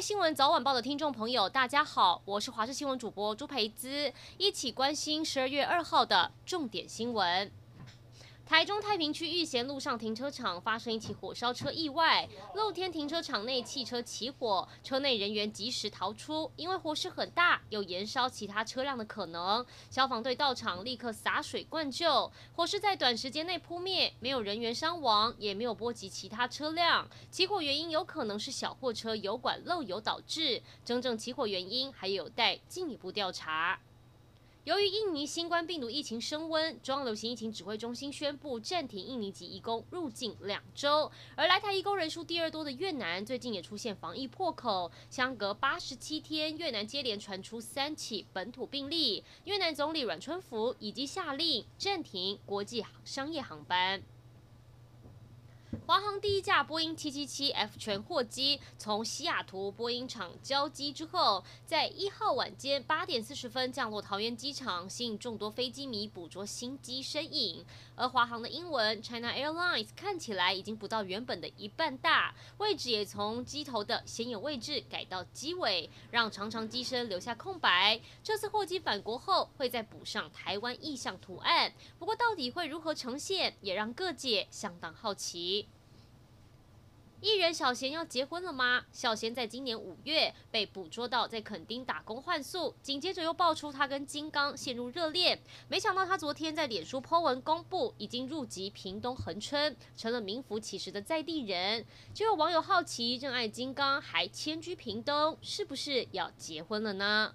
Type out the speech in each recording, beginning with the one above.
新闻早晚报的听众朋友，大家好，我是华视新闻主播朱培姿，一起关心十二月二号的重点新闻。台中太平区玉贤路上停车场发生一起火烧车意外，露天停车场内汽车起火，车内人员及时逃出，因为火势很大，有延烧其他车辆的可能。消防队到场立刻洒水灌救，火势在短时间内扑灭，没有人员伤亡，也没有波及其他车辆。起火原因有可能是小货车油管漏油导致，真正起火原因还有待进一步调查。由于印尼新冠病毒疫情升温，中央流行疫情指挥中心宣布暂停印尼籍移工入境两周。而来台移工人数第二多的越南，最近也出现防疫破口，相隔八十七天，越南接连传出三起本土病例。越南总理阮春福已经下令暂停国际商业航班。华航第一架波音 777F 全货机从西雅图波音厂交机之后，在一号晚间八点四十分降落桃园机场，吸引众多飞机迷捕捉新机身影。而华航的英文 China Airlines 看起来已经不到原本的一半大，位置也从机头的显眼位置改到机尾，让长长机身留下空白。这次货机返国后会再补上台湾意象图案，不过到底会如何呈现，也让各界相当好奇。艺人小贤要结婚了吗？小贤在今年五月被捕捉到在垦丁打工换宿，紧接着又爆出他跟金刚陷入热恋。没想到他昨天在脸书 po 文公布，已经入籍屏东恒春，成了名副其实的在地人。就有网友好奇，热爱金刚还迁居屏东，是不是要结婚了呢？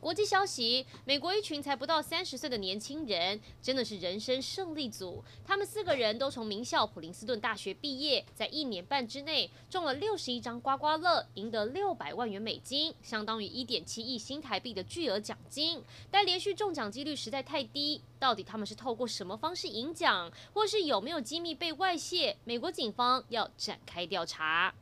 国际消息：美国一群才不到三十岁的年轻人，真的是人生胜利组。他们四个人都从名校普林斯顿大学毕业，在一年半之内中了六十一张刮刮乐，赢得六百万元美金，相当于一点七亿新台币的巨额奖金。但连续中奖几率实在太低，到底他们是透过什么方式赢奖，或是有没有机密被外泄？美国警方要展开调查。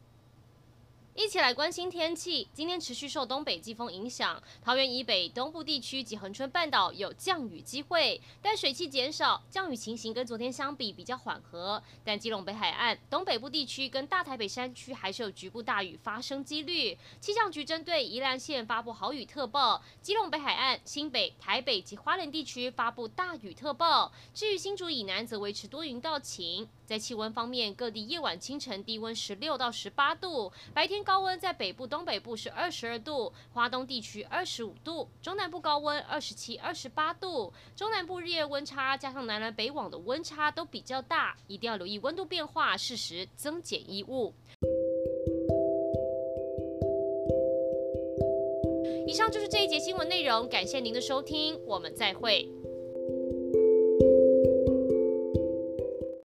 一起来关心天气。今天持续受东北季风影响，桃园以北、东部地区及恒春半岛有降雨机会，但水汽减少，降雨情形跟昨天相比比较缓和。但基隆北海岸、东北部地区跟大台北山区还是有局部大雨发生几率。气象局针对宜兰县发布豪雨特报，基隆北海岸、新北、台北及花莲地区发布大雨特报。至于新竹以南则维持多云到晴。在气温方面，各地夜晚、清晨低温十六到十八度，白天高温在北部、东北部是二十二度，华东地区二十五度，中南部高温二十七、二十八度。中南部日夜温差加上南来北往的温差都比较大，一定要留意温度变化，适时增减衣物。以上就是这一节新闻内容，感谢您的收听，我们再会。